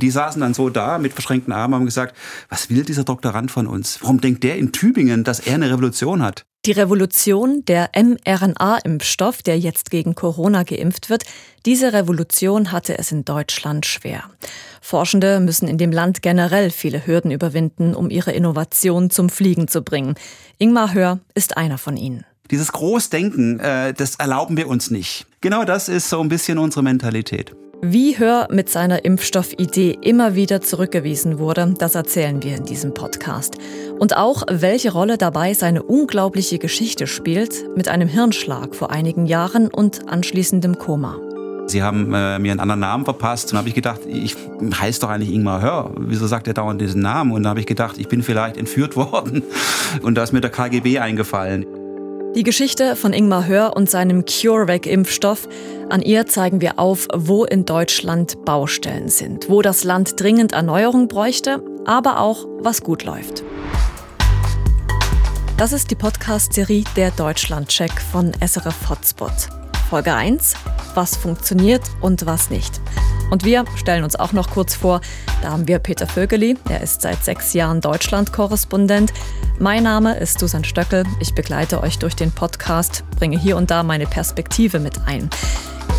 Die saßen dann so da mit verschränkten Armen und haben gesagt, was will dieser Doktorand von uns? Warum denkt der in Tübingen, dass er eine Revolution hat? Die Revolution, der mRNA-Impfstoff, der jetzt gegen Corona geimpft wird, diese Revolution hatte es in Deutschland schwer. Forschende müssen in dem Land generell viele Hürden überwinden, um ihre Innovation zum Fliegen zu bringen. Ingmar Hör ist einer von ihnen. Dieses Großdenken, äh, das erlauben wir uns nicht. Genau das ist so ein bisschen unsere Mentalität. Wie Hör mit seiner Impfstoffidee immer wieder zurückgewiesen wurde, das erzählen wir in diesem Podcast. Und auch, welche Rolle dabei seine unglaubliche Geschichte spielt mit einem Hirnschlag vor einigen Jahren und anschließendem Koma. Sie haben äh, mir einen anderen Namen verpasst und habe ich gedacht, ich heiße doch eigentlich Ingmar Hör. Wieso sagt er dauernd diesen Namen? Und da habe ich gedacht, ich bin vielleicht entführt worden und da ist mir der KGB eingefallen. Die Geschichte von Ingmar Hör und seinem CureVac-Impfstoff. An ihr zeigen wir auf, wo in Deutschland Baustellen sind, wo das Land dringend Erneuerung bräuchte, aber auch, was gut läuft. Das ist die Podcast-Serie Der Deutschland-Check von SRF Hotspot. Folge 1, was funktioniert und was nicht. Und wir stellen uns auch noch kurz vor, da haben wir Peter Vögeli, er ist seit sechs Jahren Deutschland-Korrespondent. Mein Name ist Susan Stöckel, ich begleite euch durch den Podcast, bringe hier und da meine Perspektive mit ein.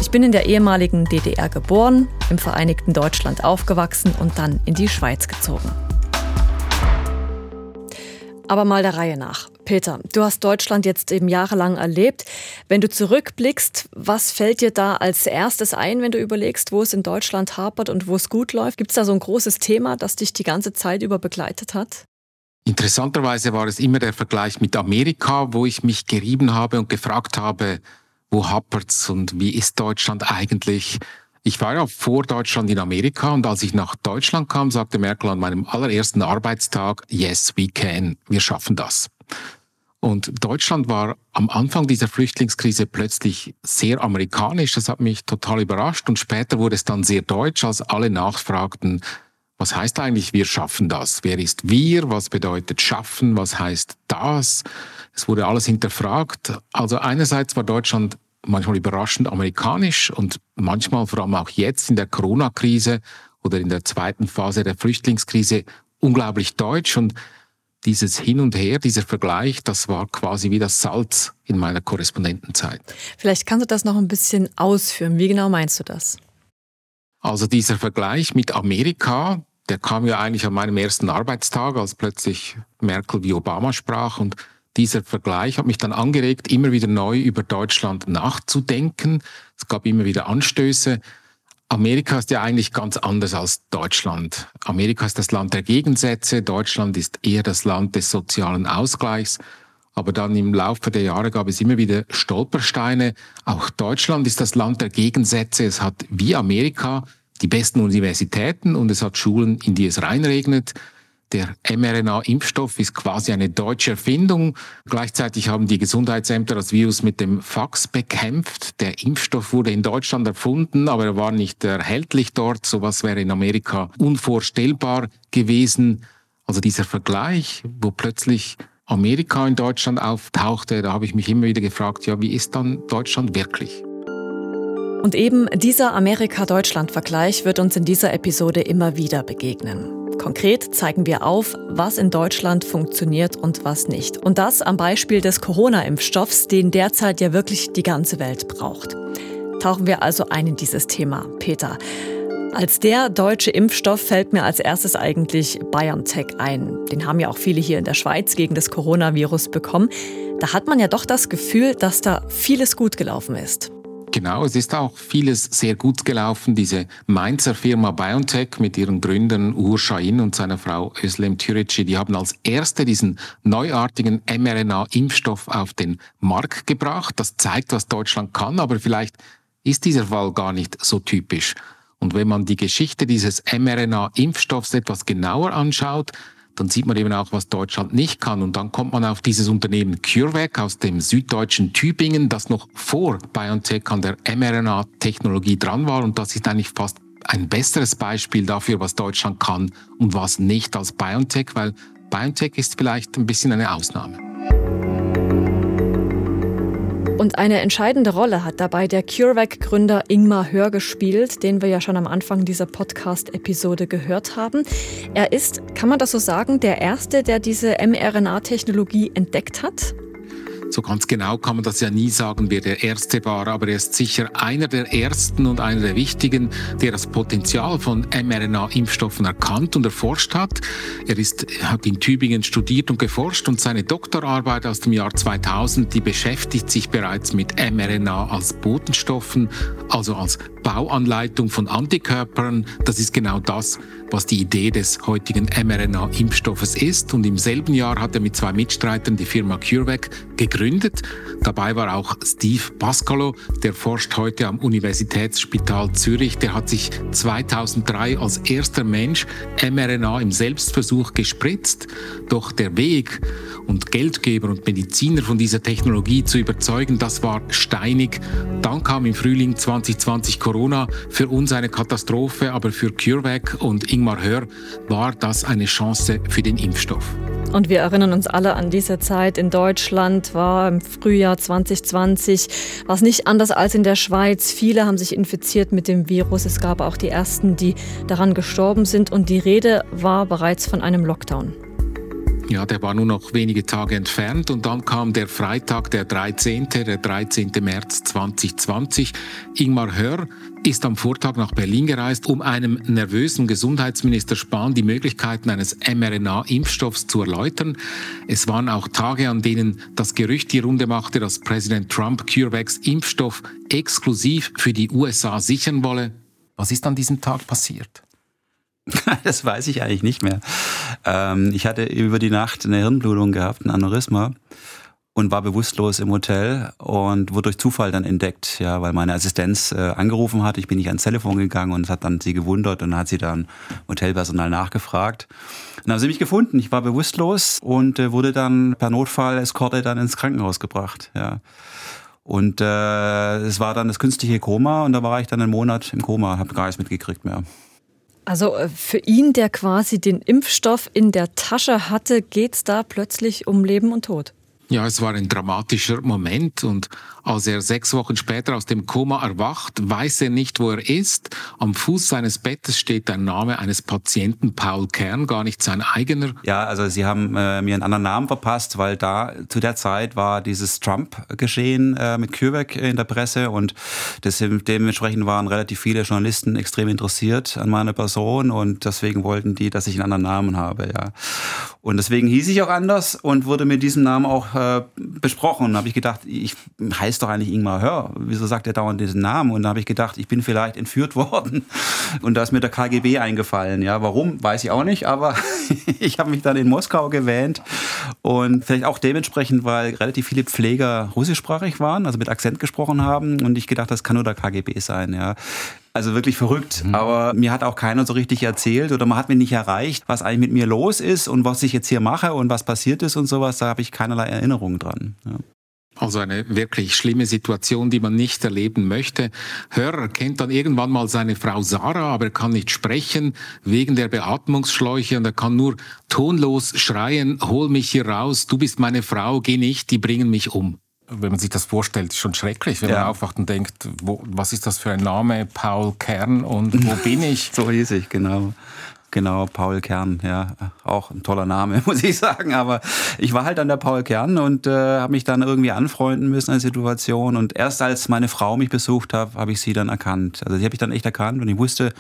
Ich bin in der ehemaligen DDR geboren, im Vereinigten Deutschland aufgewachsen und dann in die Schweiz gezogen. Aber mal der Reihe nach. Peter, du hast Deutschland jetzt eben jahrelang erlebt. Wenn du zurückblickst, was fällt dir da als erstes ein, wenn du überlegst, wo es in Deutschland hapert und wo es gut läuft? Gibt es da so ein großes Thema, das dich die ganze Zeit über begleitet hat? Interessanterweise war es immer der Vergleich mit Amerika, wo ich mich gerieben habe und gefragt habe, wo hapert's und wie ist Deutschland eigentlich? Ich war ja vor Deutschland in Amerika und als ich nach Deutschland kam, sagte Merkel an meinem allerersten Arbeitstag, yes, we can, wir schaffen das. Und Deutschland war am Anfang dieser Flüchtlingskrise plötzlich sehr amerikanisch. Das hat mich total überrascht. Und später wurde es dann sehr deutsch, als alle nachfragten, was heißt eigentlich, wir schaffen das? Wer ist wir? Was bedeutet schaffen? Was heißt das? Es wurde alles hinterfragt. Also einerseits war Deutschland manchmal überraschend amerikanisch und manchmal vor allem auch jetzt in der Corona-Krise oder in der zweiten Phase der Flüchtlingskrise unglaublich deutsch und dieses Hin und Her, dieser Vergleich, das war quasi wie das Salz in meiner Korrespondentenzeit. Vielleicht kannst du das noch ein bisschen ausführen. Wie genau meinst du das? Also dieser Vergleich mit Amerika, der kam ja eigentlich an meinem ersten Arbeitstag, als plötzlich Merkel wie Obama sprach und dieser Vergleich hat mich dann angeregt, immer wieder neu über Deutschland nachzudenken. Es gab immer wieder Anstöße. Amerika ist ja eigentlich ganz anders als Deutschland. Amerika ist das Land der Gegensätze, Deutschland ist eher das Land des sozialen Ausgleichs. Aber dann im Laufe der Jahre gab es immer wieder Stolpersteine. Auch Deutschland ist das Land der Gegensätze. Es hat wie Amerika die besten Universitäten und es hat Schulen, in die es reinregnet. Der mRNA-Impfstoff ist quasi eine deutsche Erfindung. Gleichzeitig haben die Gesundheitsämter das Virus mit dem Fax bekämpft. Der Impfstoff wurde in Deutschland erfunden, aber er war nicht erhältlich dort. Sowas wäre in Amerika unvorstellbar gewesen. Also dieser Vergleich, wo plötzlich Amerika in Deutschland auftauchte, da habe ich mich immer wieder gefragt, ja, wie ist dann Deutschland wirklich? Und eben dieser Amerika-Deutschland-Vergleich wird uns in dieser Episode immer wieder begegnen. Konkret zeigen wir auf, was in Deutschland funktioniert und was nicht. Und das am Beispiel des Corona-Impfstoffs, den derzeit ja wirklich die ganze Welt braucht. Tauchen wir also ein in dieses Thema. Peter, als der deutsche Impfstoff fällt mir als erstes eigentlich BioNTech ein. Den haben ja auch viele hier in der Schweiz gegen das Coronavirus bekommen. Da hat man ja doch das Gefühl, dass da vieles gut gelaufen ist. Genau, es ist auch vieles sehr gut gelaufen. Diese Mainzer Firma BioNTech mit ihren Gründern Uğur Şahin und seiner Frau Özlem Türeci, die haben als erste diesen neuartigen mRNA-Impfstoff auf den Markt gebracht. Das zeigt, was Deutschland kann, aber vielleicht ist dieser Fall gar nicht so typisch. Und wenn man die Geschichte dieses mRNA-Impfstoffs etwas genauer anschaut, dann sieht man eben auch, was Deutschland nicht kann. Und dann kommt man auf dieses Unternehmen CureVac aus dem süddeutschen Tübingen, das noch vor BioNTech an der mRNA-Technologie dran war. Und das ist eigentlich fast ein besseres Beispiel dafür, was Deutschland kann und was nicht als BioNTech, weil BioNTech ist vielleicht ein bisschen eine Ausnahme. Und eine entscheidende Rolle hat dabei der CureVac-Gründer Ingmar Hör gespielt, den wir ja schon am Anfang dieser Podcast-Episode gehört haben. Er ist, kann man das so sagen, der Erste, der diese mRNA-Technologie entdeckt hat? So ganz genau kann man das ja nie sagen, wer der Erste war, aber er ist sicher einer der Ersten und einer der Wichtigen, der das Potenzial von mRNA-Impfstoffen erkannt und erforscht hat. Er ist, hat in Tübingen studiert und geforscht und seine Doktorarbeit aus dem Jahr 2000, die beschäftigt sich bereits mit mRNA als Botenstoffen, also als Bauanleitung von Antikörpern. Das ist genau das, was die Idee des heutigen mRNA-Impfstoffes ist. Und im selben Jahr hat er mit zwei Mitstreitern die Firma CureVac gegründet. Dabei war auch Steve Pascalo, der forscht heute am Universitätsspital Zürich. Der hat sich 2003 als erster Mensch mRNA im Selbstversuch gespritzt. Doch der Weg und Geldgeber und Mediziner von dieser Technologie zu überzeugen, das war steinig. Dann kam im Frühling 2020 Corona, für uns eine Katastrophe, aber für CureVac und Ingmar Hör war das eine Chance für den Impfstoff. Und wir erinnern uns alle an diese Zeit. In Deutschland war im Frühjahr 2020 war es nicht anders als in der Schweiz. Viele haben sich infiziert mit dem Virus. Es gab auch die ersten, die daran gestorben sind. Und die Rede war bereits von einem Lockdown. Ja, der war nur noch wenige Tage entfernt und dann kam der Freitag, der 13., der 13. März 2020. Ingmar Hör ist am Vortag nach Berlin gereist, um einem nervösen Gesundheitsminister Spahn die Möglichkeiten eines mRNA-Impfstoffs zu erläutern. Es waren auch Tage, an denen das Gerücht die Runde machte, dass Präsident Trump CureVacs Impfstoff exklusiv für die USA sichern wolle. Was ist an diesem Tag passiert? das weiß ich eigentlich nicht mehr. Ähm, ich hatte über die Nacht eine Hirnblutung gehabt, ein Aneurysma und war bewusstlos im Hotel und wurde durch Zufall dann entdeckt, ja, weil meine Assistenz äh, angerufen hat. Ich bin nicht ans Telefon gegangen und es hat dann sie gewundert und dann hat sie dann Hotelpersonal nachgefragt. Dann haben sie mich gefunden. Ich war bewusstlos und äh, wurde dann per Notfall Eskorte dann ins Krankenhaus gebracht, ja. Und äh, es war dann das künstliche Koma und da war ich dann einen Monat im Koma, habe gar nichts mitgekriegt mehr. Also äh, für ihn, der quasi den Impfstoff in der Tasche hatte, geht es da plötzlich um Leben und Tod. Ja, es war ein dramatischer Moment und als er sechs Wochen später aus dem Koma erwacht, weiß er nicht, wo er ist. Am Fuß seines Bettes steht der Name eines Patienten, Paul Kern, gar nicht sein eigener. Ja, also sie haben äh, mir einen anderen Namen verpasst, weil da zu der Zeit war dieses Trump-Geschehen äh, mit CureVac in der Presse und das, dementsprechend waren relativ viele Journalisten extrem interessiert an meiner Person und deswegen wollten die, dass ich einen anderen Namen habe, ja. Und deswegen hieß ich auch anders und wurde mit diesem Namen auch äh, besprochen. Und habe ich gedacht, ich heiße heißt doch eigentlich Ingmar Hör. Wieso sagt er dauernd diesen Namen? Und da habe ich gedacht, ich bin vielleicht entführt worden. Und da ist mir der KGB eingefallen. Ja, warum, weiß ich auch nicht, aber ich habe mich dann in Moskau gewähnt. Und vielleicht auch dementsprechend, weil relativ viele Pfleger russischsprachig waren, also mit Akzent gesprochen haben. Und ich gedacht, das kann nur der KGB sein. Ja. Also wirklich verrückt. Mhm. Aber mir hat auch keiner so richtig erzählt oder man hat mir nicht erreicht, was eigentlich mit mir los ist und was ich jetzt hier mache und was passiert ist und sowas. Da habe ich keinerlei Erinnerungen dran. Ja. Also eine wirklich schlimme Situation, die man nicht erleben möchte. Hörer kennt dann irgendwann mal seine Frau Sarah, aber er kann nicht sprechen wegen der Beatmungsschläuche und er kann nur tonlos schreien, hol mich hier raus, du bist meine Frau, geh nicht, die bringen mich um. Wenn man sich das vorstellt, ist schon schrecklich, wenn ja. man aufwacht und denkt, wo, was ist das für ein Name, Paul Kern und wo bin ich? so hieß ich, genau. Genau, Paul Kern, ja, auch ein toller Name, muss ich sagen. Aber ich war halt an der Paul Kern und äh, habe mich dann irgendwie anfreunden müssen in der Situation. Und erst als meine Frau mich besucht hat, habe ich sie dann erkannt. Also die habe ich dann echt erkannt und ich wusste,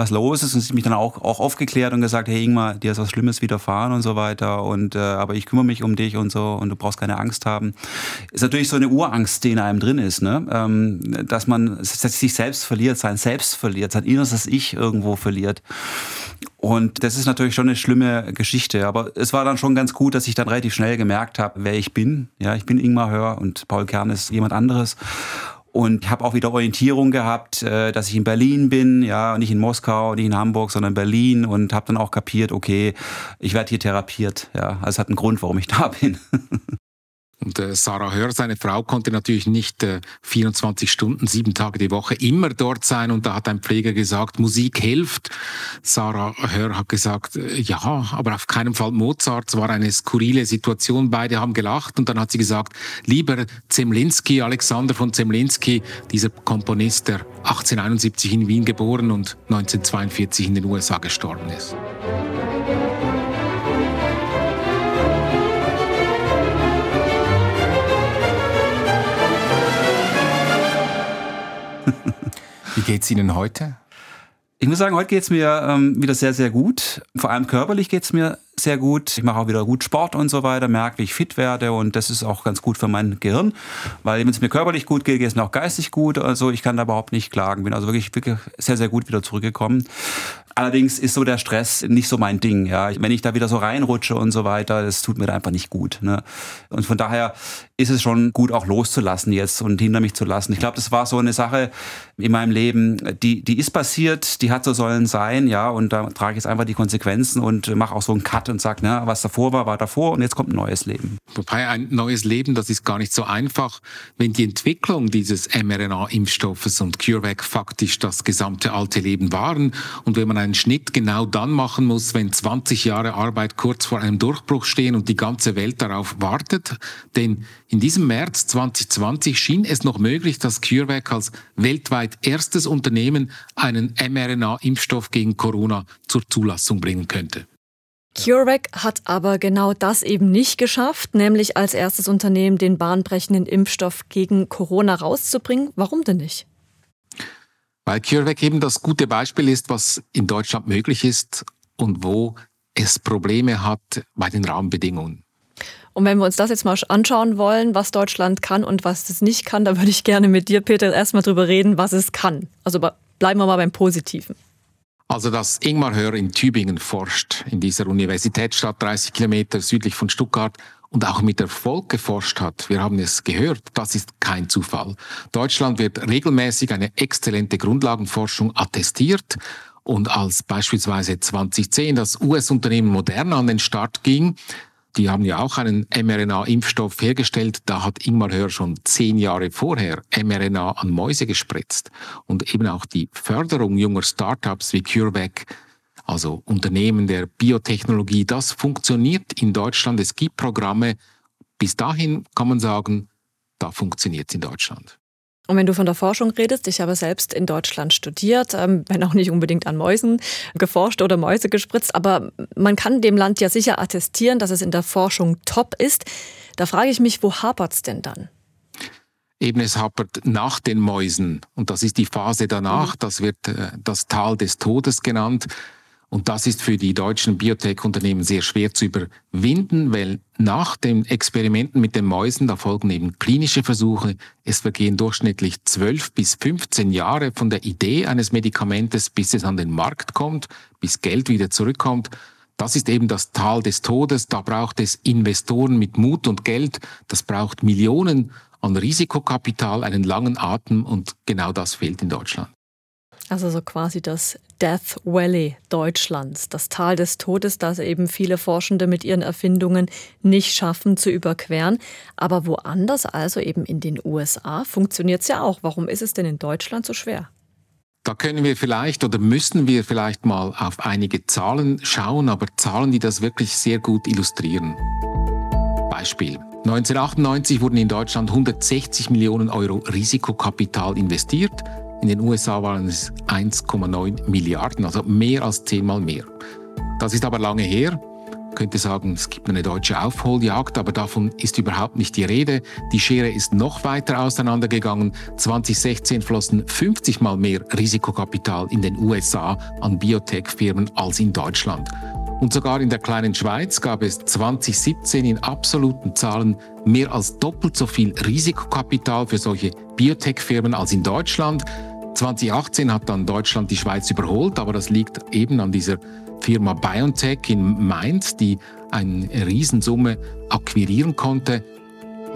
was los ist. Und sie hat mich dann auch, auch aufgeklärt und gesagt, hey Ingmar, dir ist was Schlimmes widerfahren und so weiter. Und äh, aber ich kümmere mich um dich und so und du brauchst keine Angst haben. Ist natürlich so eine Urangst, die in einem drin ist, ne? Ähm, dass man sich selbst verliert, sein Selbst verliert, sein innerstes Ich irgendwo verliert. Und das ist natürlich schon eine schlimme Geschichte. Aber es war dann schon ganz gut, dass ich dann relativ schnell gemerkt habe, wer ich bin. Ja, ich bin Ingmar Hör und Paul Kern ist jemand anderes. Und habe auch wieder Orientierung gehabt, äh, dass ich in Berlin bin, ja, nicht in Moskau, nicht in Hamburg, sondern in Berlin und habe dann auch kapiert, okay, ich werde hier therapiert, ja. Also es hat einen Grund, warum ich da bin. Und äh, Sarah Hör, seine Frau, konnte natürlich nicht äh, 24 Stunden, sieben Tage die Woche immer dort sein. Und da hat ein Pfleger gesagt, Musik hilft. Sarah Hör hat gesagt, äh, ja, aber auf keinen Fall Mozart. Es war eine skurrile Situation. Beide haben gelacht. Und dann hat sie gesagt, lieber Zemlinski, Alexander von Zemlinski, dieser Komponist, der 1871 in Wien geboren und 1942 in den USA gestorben ist. Wie geht es Ihnen heute? Ich muss sagen, heute geht es mir ähm, wieder sehr, sehr gut. Vor allem körperlich geht es mir sehr gut. Ich mache auch wieder gut Sport und so weiter, merke, wie ich fit werde und das ist auch ganz gut für mein Gehirn, weil wenn es mir körperlich gut geht, geht es mir auch geistig gut. Also ich kann da überhaupt nicht klagen. Bin also wirklich, wirklich sehr, sehr gut wieder zurückgekommen. Allerdings ist so der Stress nicht so mein Ding. Ja, wenn ich da wieder so reinrutsche und so weiter, das tut mir da einfach nicht gut. Ne? Und von daher ist es schon gut, auch loszulassen jetzt und hinter mich zu lassen. Ich glaube, das war so eine Sache in meinem Leben, die die ist passiert, die hat so sollen sein, ja, und da trage ich jetzt einfach die Konsequenzen und mache auch so einen Cut und sage, ne, was davor war, war davor und jetzt kommt ein neues Leben. Wobei ein neues Leben, das ist gar nicht so einfach, wenn die Entwicklung dieses mRNA-Impfstoffes und CureVac faktisch das gesamte alte Leben waren und wenn man einen Schnitt genau dann machen muss, wenn 20 Jahre Arbeit kurz vor einem Durchbruch stehen und die ganze Welt darauf wartet. Denn in diesem März 2020 schien es noch möglich, dass CureVac als weltweit erstes Unternehmen einen mRNA-Impfstoff gegen Corona zur Zulassung bringen könnte. CureVac hat aber genau das eben nicht geschafft, nämlich als erstes Unternehmen den bahnbrechenden Impfstoff gegen Corona rauszubringen. Warum denn nicht? Weil CureVac eben das gute Beispiel ist, was in Deutschland möglich ist und wo es Probleme hat bei den Rahmenbedingungen. Und wenn wir uns das jetzt mal anschauen wollen, was Deutschland kann und was es nicht kann, dann würde ich gerne mit dir, Peter, erstmal drüber reden, was es kann. Also bleiben wir mal beim Positiven. Also, dass Ingmar Hör in Tübingen forscht, in dieser Universitätsstadt 30 Kilometer südlich von Stuttgart und auch mit Erfolg geforscht hat, wir haben es gehört, das ist kein Zufall. Deutschland wird regelmäßig eine exzellente Grundlagenforschung attestiert und als beispielsweise 2010 das US-Unternehmen Moderna an den Start ging, die haben ja auch einen mRNA-Impfstoff hergestellt. Da hat Ingmar Hör schon zehn Jahre vorher mRNA an Mäuse gespritzt. Und eben auch die Förderung junger Startups wie CureVac, also Unternehmen der Biotechnologie, das funktioniert in Deutschland. Es gibt Programme. Bis dahin kann man sagen, da funktioniert es in Deutschland. Und wenn du von der Forschung redest, ich habe selbst in Deutschland studiert, ähm, wenn auch nicht unbedingt an Mäusen geforscht oder Mäuse gespritzt, aber man kann dem Land ja sicher attestieren, dass es in der Forschung top ist. Da frage ich mich, wo hapert es denn dann? Eben es hapert nach den Mäusen und das ist die Phase danach, mhm. das wird äh, das Tal des Todes genannt. Und das ist für die deutschen Biotech-Unternehmen sehr schwer zu überwinden, weil nach den Experimenten mit den Mäusen, da folgen eben klinische Versuche. Es vergehen durchschnittlich 12 bis 15 Jahre von der Idee eines Medikamentes, bis es an den Markt kommt, bis Geld wieder zurückkommt. Das ist eben das Tal des Todes. Da braucht es Investoren mit Mut und Geld. Das braucht Millionen an Risikokapital, einen langen Atem und genau das fehlt in Deutschland. Also so quasi das Death Valley Deutschlands, das Tal des Todes, das eben viele Forschende mit ihren Erfindungen nicht schaffen zu überqueren. Aber woanders, also eben in den USA, funktioniert es ja auch. Warum ist es denn in Deutschland so schwer? Da können wir vielleicht oder müssen wir vielleicht mal auf einige Zahlen schauen, aber Zahlen, die das wirklich sehr gut illustrieren. Beispiel. 1998 wurden in Deutschland 160 Millionen Euro Risikokapital investiert. In den USA waren es 1,9 Milliarden, also mehr als zehnmal mehr. Das ist aber lange her. Man könnte sagen, es gibt eine deutsche Aufholjagd, aber davon ist überhaupt nicht die Rede. Die Schere ist noch weiter auseinandergegangen. 2016 flossen 50 mal mehr Risikokapital in den USA an Biotech-Firmen als in Deutschland. Und sogar in der kleinen Schweiz gab es 2017 in absoluten Zahlen mehr als doppelt so viel Risikokapital für solche Biotech-Firmen als in Deutschland. 2018 hat dann Deutschland die Schweiz überholt, aber das liegt eben an dieser Firma BioNTech in Mainz, die eine Riesensumme akquirieren konnte.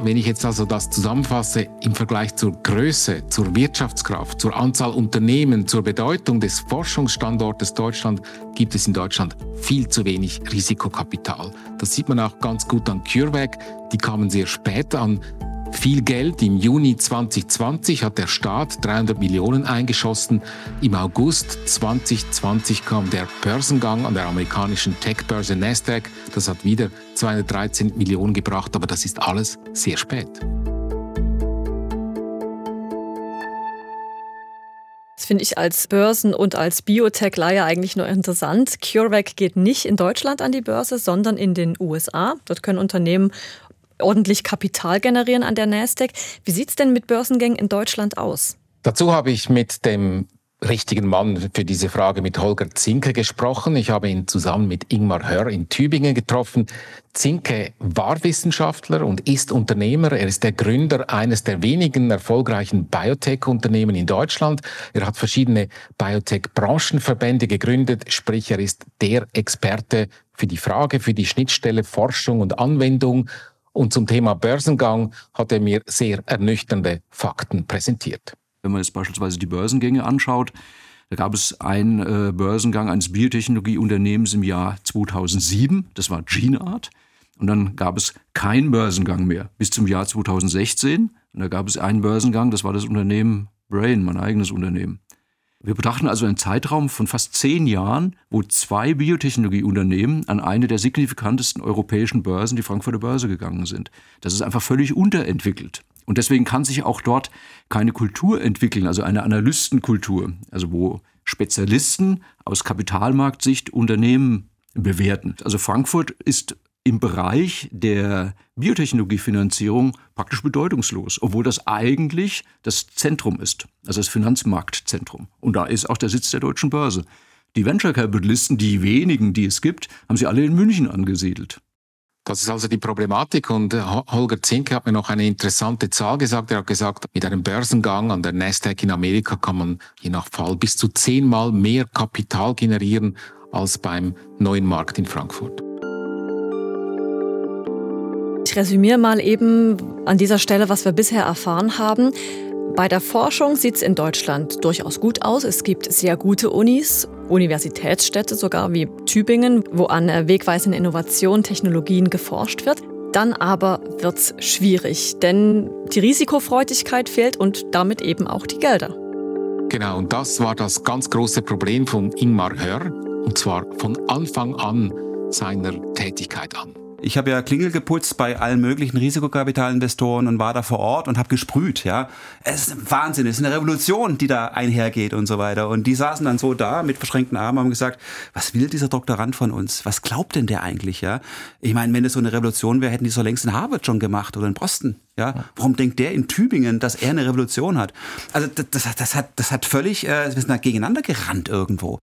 Wenn ich jetzt also das zusammenfasse im Vergleich zur Größe, zur Wirtschaftskraft, zur Anzahl Unternehmen, zur Bedeutung des Forschungsstandortes Deutschland, gibt es in Deutschland viel zu wenig Risikokapital. Das sieht man auch ganz gut an CureVac. Die kamen sehr spät an viel Geld. Im Juni 2020 hat der Staat 300 Millionen eingeschossen. Im August 2020 kam der Börsengang an der amerikanischen Tech-Börse Nasdaq. Das hat wieder 213 Millionen gebracht, aber das ist alles sehr spät. Das finde ich als Börsen- und als Biotech-Leier eigentlich nur interessant. CureVac geht nicht in Deutschland an die Börse, sondern in den USA. Dort können Unternehmen ordentlich Kapital generieren an der Nasdaq. Wie sieht es denn mit Börsengängen in Deutschland aus? Dazu habe ich mit dem richtigen Mann für diese Frage mit Holger Zinke gesprochen. Ich habe ihn zusammen mit Ingmar Hör in Tübingen getroffen. Zinke war Wissenschaftler und ist Unternehmer. Er ist der Gründer eines der wenigen erfolgreichen Biotech-Unternehmen in Deutschland. Er hat verschiedene Biotech-Branchenverbände gegründet, sprich er ist der Experte für die Frage, für die Schnittstelle Forschung und Anwendung und zum Thema Börsengang hat er mir sehr ernüchternde Fakten präsentiert. Wenn man jetzt beispielsweise die Börsengänge anschaut, da gab es einen äh, Börsengang eines Biotechnologieunternehmens im Jahr 2007, das war GeneArt. Und dann gab es keinen Börsengang mehr bis zum Jahr 2016. Und da gab es einen Börsengang, das war das Unternehmen Brain, mein eigenes Unternehmen. Wir betrachten also einen Zeitraum von fast zehn Jahren, wo zwei Biotechnologieunternehmen an eine der signifikantesten europäischen Börsen, die Frankfurter Börse, gegangen sind. Das ist einfach völlig unterentwickelt. Und deswegen kann sich auch dort keine Kultur entwickeln, also eine Analystenkultur, also wo Spezialisten aus Kapitalmarktsicht Unternehmen bewerten. Also Frankfurt ist im Bereich der Biotechnologiefinanzierung praktisch bedeutungslos, obwohl das eigentlich das Zentrum ist, also das Finanzmarktzentrum. Und da ist auch der Sitz der deutschen Börse. Die Venture Capitalisten, die wenigen, die es gibt, haben sie alle in München angesiedelt. Das ist also die Problematik und äh, Holger Zinke hat mir noch eine interessante Zahl gesagt. Er hat gesagt, mit einem Börsengang an der Nasdaq in Amerika kann man je nach Fall bis zu zehnmal mehr Kapital generieren als beim neuen Markt in Frankfurt. Ich resümiere mal eben an dieser Stelle, was wir bisher erfahren haben. Bei der Forschung sieht es in Deutschland durchaus gut aus. Es gibt sehr gute Unis, Universitätsstädte sogar wie Tübingen, wo an wegweisenden Innovationen, Technologien geforscht wird. Dann aber wird es schwierig, denn die Risikofreudigkeit fehlt und damit eben auch die Gelder. Genau, und das war das ganz große Problem von Ingmar Hör, und zwar von Anfang an seiner Tätigkeit an. Ich habe ja Klingel geputzt bei allen möglichen Risikokapitalinvestoren und war da vor Ort und habe gesprüht, ja. Es ist Wahnsinn, es ist eine Revolution, die da einhergeht und so weiter. Und die saßen dann so da mit verschränkten Armen und haben gesagt, was will dieser Doktorand von uns? Was glaubt denn der eigentlich, ja? Ich meine, wenn es so eine Revolution wäre, hätten die so längst in Harvard schon gemacht oder in Boston. Ja, warum denkt der in Tübingen, dass er eine Revolution hat? Also das, das, das hat, das hat völlig, äh, wir sind da gegeneinander gerannt irgendwo.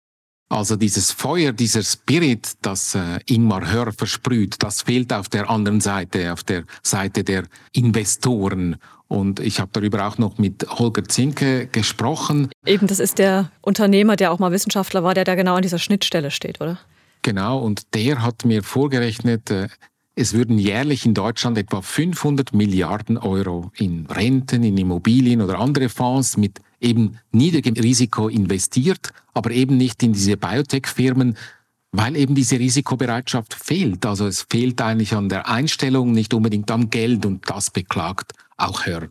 Also dieses Feuer, dieser Spirit, das äh, Ingmar Hör versprüht, das fehlt auf der anderen Seite, auf der Seite der Investoren. Und ich habe darüber auch noch mit Holger Zinke gesprochen. Eben, das ist der Unternehmer, der auch mal Wissenschaftler war, der da genau an dieser Schnittstelle steht, oder? Genau, und der hat mir vorgerechnet, äh, es würden jährlich in Deutschland etwa 500 Milliarden Euro in Renten, in Immobilien oder andere Fonds mit eben niedrigem Risiko investiert, aber eben nicht in diese Biotech-Firmen, weil eben diese Risikobereitschaft fehlt. Also es fehlt eigentlich an der Einstellung, nicht unbedingt am Geld und das beklagt auch Hör.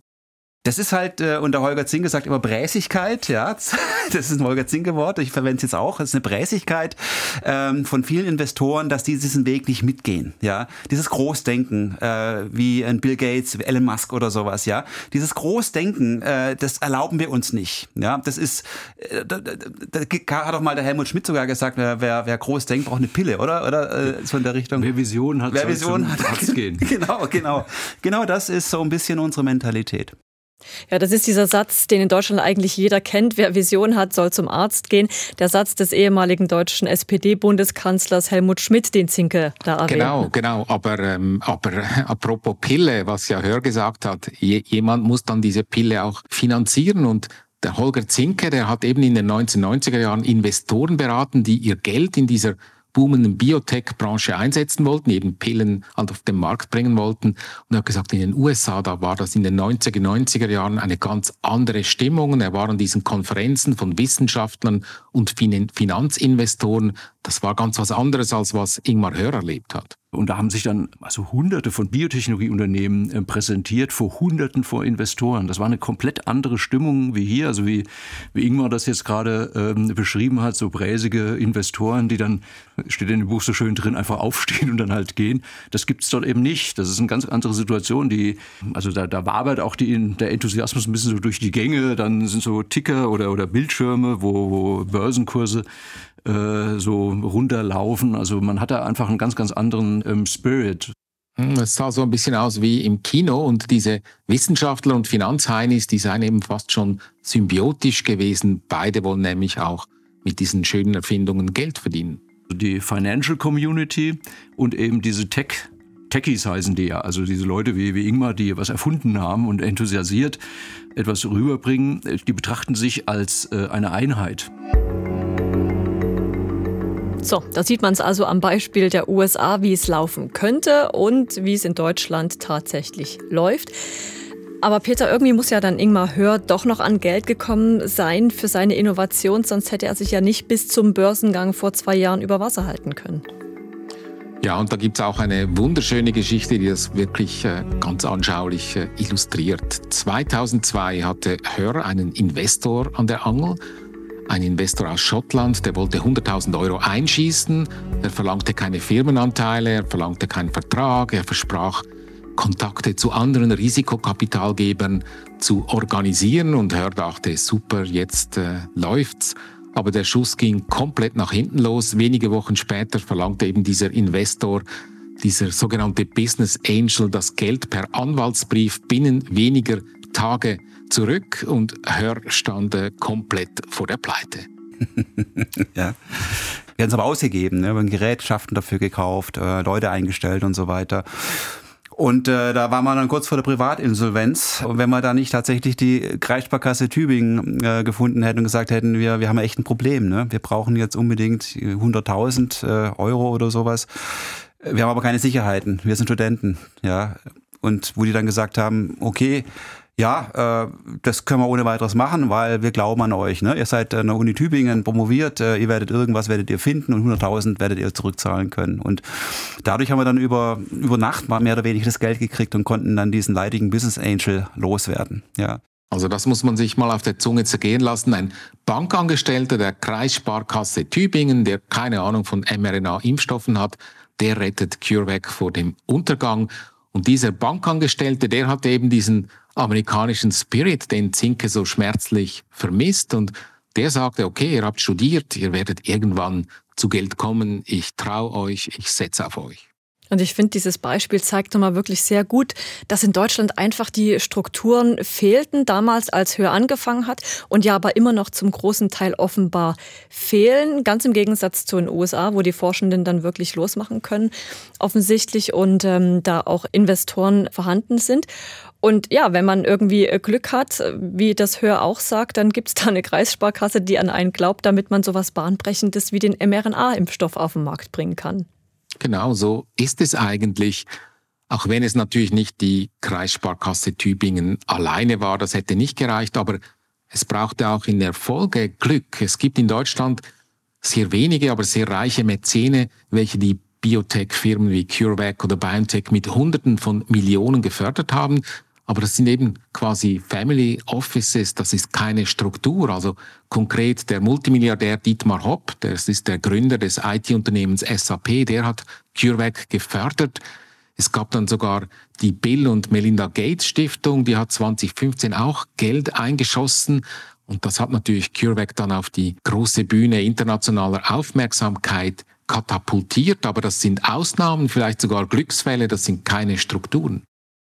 Das ist halt, äh, unter Holger Zinke sagt immer Bräsigkeit, ja. Das ist ein Holger Zinke-Wort, ich verwende es jetzt auch. Das ist eine Bräsigkeit ähm, von vielen Investoren, dass die diesen Weg nicht mitgehen, ja. Dieses Großdenken, äh, wie ein Bill Gates, Elon Musk oder sowas, ja. Dieses Großdenken, äh, das erlauben wir uns nicht, ja. Das ist, äh, da, da, da hat auch mal der Helmut Schmidt sogar gesagt, wer, wer, wer groß denkt, braucht eine Pille, oder? Oder äh, so in der Richtung. Wer Vision hat, wer Vision hat, Arzt gehen. Genau, genau. Genau das ist so ein bisschen unsere Mentalität. Ja, das ist dieser Satz, den in Deutschland eigentlich jeder kennt. Wer Vision hat, soll zum Arzt gehen. Der Satz des ehemaligen deutschen SPD-Bundeskanzlers Helmut Schmidt, den Zinke da erwähnt. Genau, genau. Aber, ähm, aber apropos Pille, was ja Hör gesagt hat, je, jemand muss dann diese Pille auch finanzieren und der Holger Zinke, der hat eben in den 1990er Jahren Investoren beraten, die ihr Geld in dieser boomenden Biotech-Branche einsetzen wollten, eben Pillen auf den Markt bringen wollten. Und er hat gesagt, in den USA, da war das in den 90er, 90er Jahren eine ganz andere Stimmung. Er war an diesen Konferenzen von Wissenschaftlern und Finanzinvestoren. Das war ganz was anderes, als was Ingmar Hör erlebt hat. Und da haben sich dann also hunderte von Biotechnologieunternehmen äh, präsentiert vor hunderten von Investoren. Das war eine komplett andere Stimmung wie hier, also wie, wie Ingmar das jetzt gerade ähm, beschrieben hat, so bräsige Investoren, die dann, steht in dem Buch so schön drin, einfach aufstehen und dann halt gehen. Das gibt es dort eben nicht. Das ist eine ganz andere Situation. Die, also da, da wabert auch die, der Enthusiasmus ein bisschen so durch die Gänge. Dann sind so Ticker oder, oder Bildschirme, wo, wo Börsenkurse äh, so runterlaufen. Also man hat da einfach einen ganz, ganz anderen ähm, Spirit. Hm, es sah so ein bisschen aus wie im Kino und diese Wissenschaftler und Finanzheinis, die seien eben fast schon symbiotisch gewesen. Beide wollen nämlich auch mit diesen schönen Erfindungen Geld verdienen. Die Financial Community und eben diese Tech Techies heißen die ja, also diese Leute wie, wie Ingmar, die was erfunden haben und enthusiasiert etwas rüberbringen, die betrachten sich als äh, eine Einheit. So, da sieht man es also am Beispiel der USA, wie es laufen könnte und wie es in Deutschland tatsächlich läuft. Aber Peter, irgendwie muss ja dann Ingmar Hör doch noch an Geld gekommen sein für seine Innovation, sonst hätte er sich ja nicht bis zum Börsengang vor zwei Jahren über Wasser halten können. Ja, und da gibt es auch eine wunderschöne Geschichte, die das wirklich äh, ganz anschaulich äh, illustriert. 2002 hatte Hör einen Investor an der Angel ein Investor aus Schottland, der wollte 100.000 Euro einschießen. Er verlangte keine Firmenanteile, er verlangte keinen Vertrag, er versprach, Kontakte zu anderen Risikokapitalgebern zu organisieren und Hör dachte, super, jetzt äh, läuft's. Aber der Schuss ging komplett nach hinten los. Wenige Wochen später verlangte eben dieser Investor, dieser sogenannte Business Angel, das Geld per Anwaltsbrief binnen weniger Tage zurück und Hör stand komplett vor der Pleite. ja. Wir haben es aber ausgegeben, ne? wir haben Gerätschaften dafür gekauft, äh, Leute eingestellt und so weiter. Und äh, da war man dann kurz vor der Privatinsolvenz. Und wenn wir da nicht tatsächlich die Kreissparkasse Tübingen äh, gefunden hätten und gesagt hätten, wir, wir haben echt ein Problem, ne? wir brauchen jetzt unbedingt 100.000 äh, Euro oder sowas. Wir haben aber keine Sicherheiten, wir sind Studenten, ja. Und wo die dann gesagt haben, okay, ja, äh, das können wir ohne weiteres machen, weil wir glauben an euch. Ne? Ihr seid an der Uni Tübingen promoviert, äh, ihr werdet irgendwas werdet ihr finden und 100.000 werdet ihr zurückzahlen können. Und dadurch haben wir dann über, über Nacht mal mehr oder weniger das Geld gekriegt und konnten dann diesen leidigen Business Angel loswerden. Ja. Also das muss man sich mal auf der Zunge zergehen lassen. Ein Bankangestellter der Kreissparkasse Tübingen, der keine Ahnung von mRNA-Impfstoffen hat, der rettet CureVac vor dem Untergang. Und dieser Bankangestellte, der hat eben diesen amerikanischen Spirit, den Zinke so schmerzlich vermisst. Und der sagte, okay, ihr habt studiert, ihr werdet irgendwann zu Geld kommen, ich traue euch, ich setze auf euch. Und ich finde, dieses Beispiel zeigt nochmal wirklich sehr gut, dass in Deutschland einfach die Strukturen fehlten, damals als Höhe angefangen hat und ja aber immer noch zum großen Teil offenbar fehlen, ganz im Gegensatz zu den USA, wo die Forschenden dann wirklich losmachen können, offensichtlich und ähm, da auch Investoren vorhanden sind. Und ja, wenn man irgendwie äh, Glück hat, wie das Hör auch sagt, dann gibt es da eine Kreissparkasse, die an einen glaubt, damit man sowas Bahnbrechendes wie den mRNA-Impfstoff auf den Markt bringen kann. Genau, so ist es eigentlich. Auch wenn es natürlich nicht die Kreissparkasse Tübingen alleine war, das hätte nicht gereicht, aber es brauchte auch in der Folge Glück. Es gibt in Deutschland sehr wenige, aber sehr reiche Mäzene, welche die Biotech-Firmen wie CureVac oder BioNTech mit Hunderten von Millionen gefördert haben. Aber das sind eben quasi Family Offices, das ist keine Struktur. Also konkret der Multimilliardär Dietmar Hopp, das ist der Gründer des IT-Unternehmens SAP, der hat CureVac gefördert. Es gab dann sogar die Bill und Melinda Gates Stiftung, die hat 2015 auch Geld eingeschossen. Und das hat natürlich CureVac dann auf die große Bühne internationaler Aufmerksamkeit katapultiert. Aber das sind Ausnahmen, vielleicht sogar Glücksfälle, das sind keine Strukturen.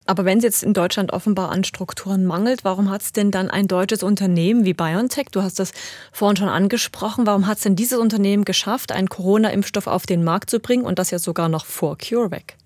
Aber wenn es jetzt in Deutschland offenbar an Strukturen mangelt, warum hat es denn dann ein deutsches Unternehmen wie BioNTech, du hast das vorhin schon angesprochen, warum hat es denn dieses Unternehmen geschafft, einen Corona-Impfstoff auf den Markt zu bringen und das ja sogar noch vor CureVac?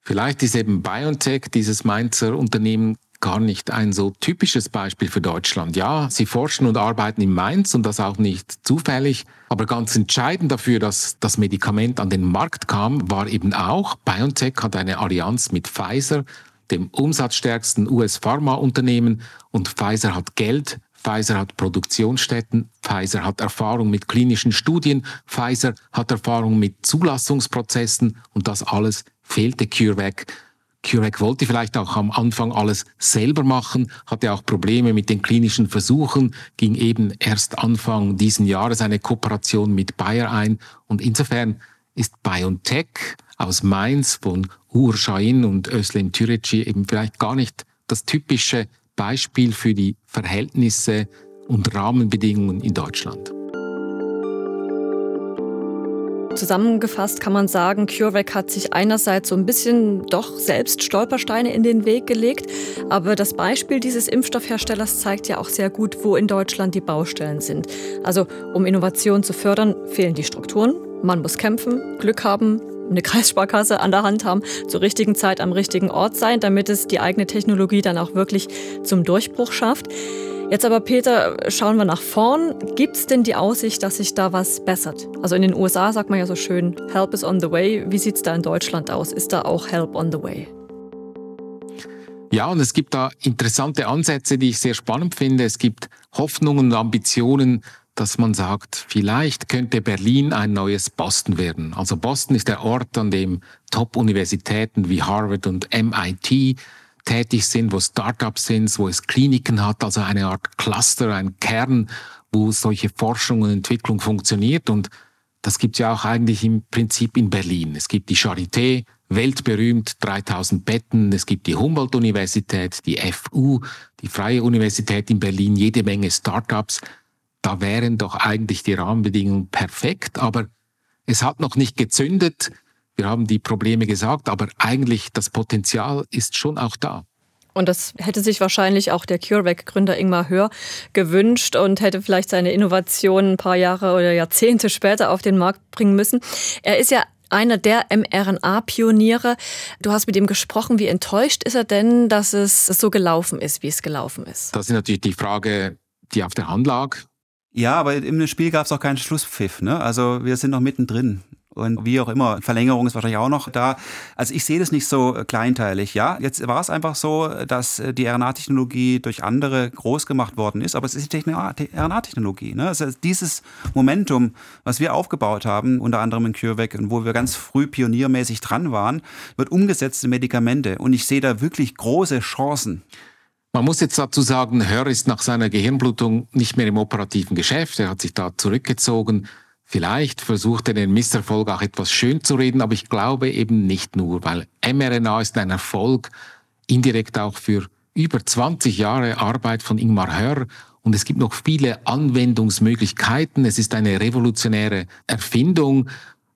Vielleicht ist eben BioNTech, dieses Mainzer Unternehmen, gar nicht ein so typisches Beispiel für Deutschland. Ja, sie forschen und arbeiten in Mainz und das auch nicht zufällig. Aber ganz entscheidend dafür, dass das Medikament an den Markt kam, war eben auch, BioNTech hat eine Allianz mit Pfizer, dem umsatzstärksten US-Pharmaunternehmen und Pfizer hat Geld Pfizer hat Produktionsstätten, Pfizer hat Erfahrung mit klinischen Studien, Pfizer hat Erfahrung mit Zulassungsprozessen und das alles fehlte CureVac. CureVac wollte vielleicht auch am Anfang alles selber machen, hatte auch Probleme mit den klinischen Versuchen, ging eben erst Anfang diesen Jahres eine Kooperation mit Bayer ein und insofern ist BioNTech aus Mainz von Ur Shahin und Özlem Türeci eben vielleicht gar nicht das typische Beispiel für die Verhältnisse und Rahmenbedingungen in Deutschland. Zusammengefasst kann man sagen, CureVac hat sich einerseits so ein bisschen doch selbst Stolpersteine in den Weg gelegt, aber das Beispiel dieses Impfstoffherstellers zeigt ja auch sehr gut, wo in Deutschland die Baustellen sind. Also um Innovation zu fördern, fehlen die Strukturen, man muss kämpfen, Glück haben, eine Kreissparkasse an der Hand haben, zur richtigen Zeit am richtigen Ort sein, damit es die eigene Technologie dann auch wirklich zum Durchbruch schafft. Jetzt aber, Peter, schauen wir nach vorn. Gibt es denn die Aussicht, dass sich da was bessert? Also in den USA sagt man ja so schön, Help is on the way. Wie sieht es da in Deutschland aus? Ist da auch Help on the way? Ja, und es gibt da interessante Ansätze, die ich sehr spannend finde. Es gibt Hoffnungen und Ambitionen, dass man sagt, vielleicht könnte Berlin ein neues Boston werden. Also Boston ist der Ort, an dem Top-Universitäten wie Harvard und MIT tätig sind, wo Startups sind, wo es Kliniken hat, also eine Art Cluster, ein Kern, wo solche Forschung und Entwicklung funktioniert. Und das gibt es ja auch eigentlich im Prinzip in Berlin. Es gibt die Charité, weltberühmt, 3000 Betten. Es gibt die Humboldt-Universität, die FU, die Freie Universität in Berlin, jede Menge Startups da wären doch eigentlich die Rahmenbedingungen perfekt, aber es hat noch nicht gezündet. Wir haben die Probleme gesagt, aber eigentlich das Potenzial ist schon auch da. Und das hätte sich wahrscheinlich auch der CureVac-Gründer Ingmar Hör gewünscht und hätte vielleicht seine Innovation ein paar Jahre oder Jahrzehnte später auf den Markt bringen müssen. Er ist ja einer der mRNA-Pioniere. Du hast mit ihm gesprochen. Wie enttäuscht ist er denn, dass es so gelaufen ist, wie es gelaufen ist? Das ist natürlich die Frage, die auf der Hand lag. Ja, aber im Spiel gab es auch keinen Schlusspfiff. Ne? Also wir sind noch mittendrin. Und wie auch immer, Verlängerung ist wahrscheinlich auch noch da. Also ich sehe das nicht so kleinteilig. Ja, jetzt war es einfach so, dass die RNA-Technologie durch andere groß gemacht worden ist, aber es ist die RNA-Technologie. Ne? Also dieses Momentum, was wir aufgebaut haben, unter anderem in CureVac und wo wir ganz früh pioniermäßig dran waren, wird umgesetzt in Medikamente. Und ich sehe da wirklich große Chancen. Man muss jetzt dazu sagen, Hör ist nach seiner Gehirnblutung nicht mehr im operativen Geschäft. Er hat sich da zurückgezogen. Vielleicht versucht er den Misserfolg auch etwas schön zu reden, aber ich glaube eben nicht nur, weil mRNA ist ein Erfolg, indirekt auch für über 20 Jahre Arbeit von Ingmar Hör und es gibt noch viele Anwendungsmöglichkeiten. Es ist eine revolutionäre Erfindung.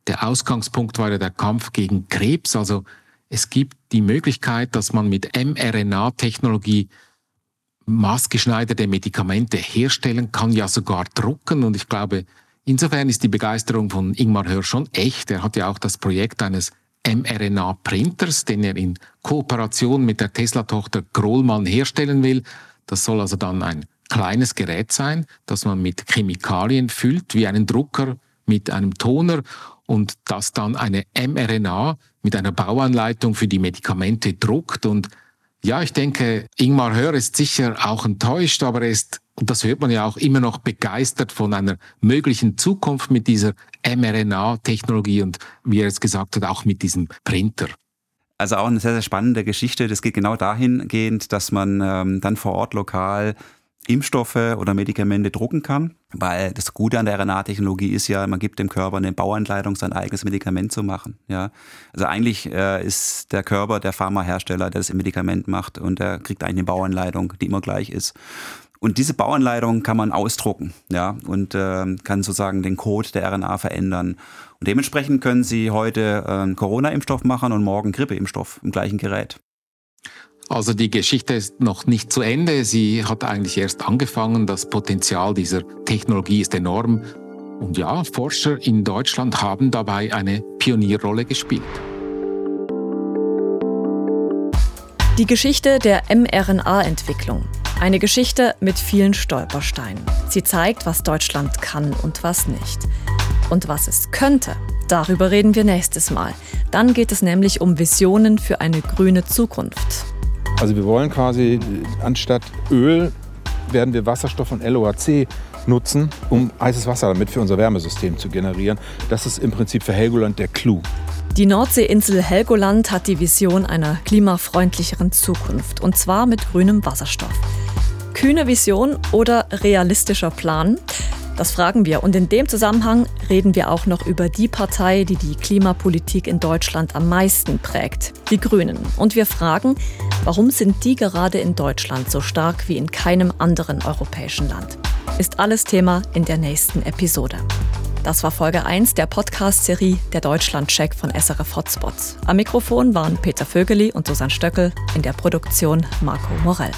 Der Ausgangspunkt war ja der Kampf gegen Krebs. Also es gibt die Möglichkeit, dass man mit mRNA-Technologie maßgeschneiderte Medikamente herstellen kann, ja sogar drucken. Und ich glaube, insofern ist die Begeisterung von Ingmar Hör schon echt. Er hat ja auch das Projekt eines mRNA-Printers, den er in Kooperation mit der Tesla-Tochter Grohlmann herstellen will. Das soll also dann ein kleines Gerät sein, das man mit Chemikalien füllt, wie einen Drucker mit einem Toner und das dann eine mRNA mit einer Bauanleitung für die Medikamente druckt und ja, ich denke, Ingmar Hör ist sicher auch enttäuscht, aber er ist, und das hört man ja auch immer noch begeistert von einer möglichen Zukunft mit dieser mRNA-Technologie und wie er es gesagt hat, auch mit diesem Printer. Also auch eine sehr, sehr spannende Geschichte. Das geht genau dahingehend, dass man ähm, dann vor Ort lokal Impfstoffe oder Medikamente drucken kann. Weil das Gute an der RNA-Technologie ist ja, man gibt dem Körper eine Bauanleitung, sein eigenes Medikament zu machen. Ja, also eigentlich äh, ist der Körper der Pharmahersteller, der das Medikament macht und der kriegt eigentlich eine Bauanleitung, die immer gleich ist. Und diese Bauanleitung kann man ausdrucken, ja, und äh, kann sozusagen den Code der RNA verändern. Und dementsprechend können Sie heute äh, Corona-Impfstoff machen und morgen Grippeimpfstoff im gleichen Gerät. Also die Geschichte ist noch nicht zu Ende. Sie hat eigentlich erst angefangen. Das Potenzial dieser Technologie ist enorm. Und ja, Forscher in Deutschland haben dabei eine Pionierrolle gespielt. Die Geschichte der mRNA-Entwicklung. Eine Geschichte mit vielen Stolpersteinen. Sie zeigt, was Deutschland kann und was nicht. Und was es könnte, darüber reden wir nächstes Mal. Dann geht es nämlich um Visionen für eine grüne Zukunft. Also wir wollen quasi anstatt Öl werden wir Wasserstoff und LOHC nutzen, um heißes Wasser damit für unser Wärmesystem zu generieren. Das ist im Prinzip für Helgoland der Clou. Die Nordseeinsel Helgoland hat die Vision einer klimafreundlicheren Zukunft, und zwar mit grünem Wasserstoff. Kühne Vision oder realistischer Plan? Das fragen wir. Und in dem Zusammenhang reden wir auch noch über die Partei, die die Klimapolitik in Deutschland am meisten prägt, die Grünen. Und wir fragen, warum sind die gerade in Deutschland so stark wie in keinem anderen europäischen Land? Ist alles Thema in der nächsten Episode. Das war Folge 1 der Podcast-Serie Der Deutschland-Check von SRF Hotspots. Am Mikrofon waren Peter Vögeli und Susanne Stöckel, in der Produktion Marco Morell.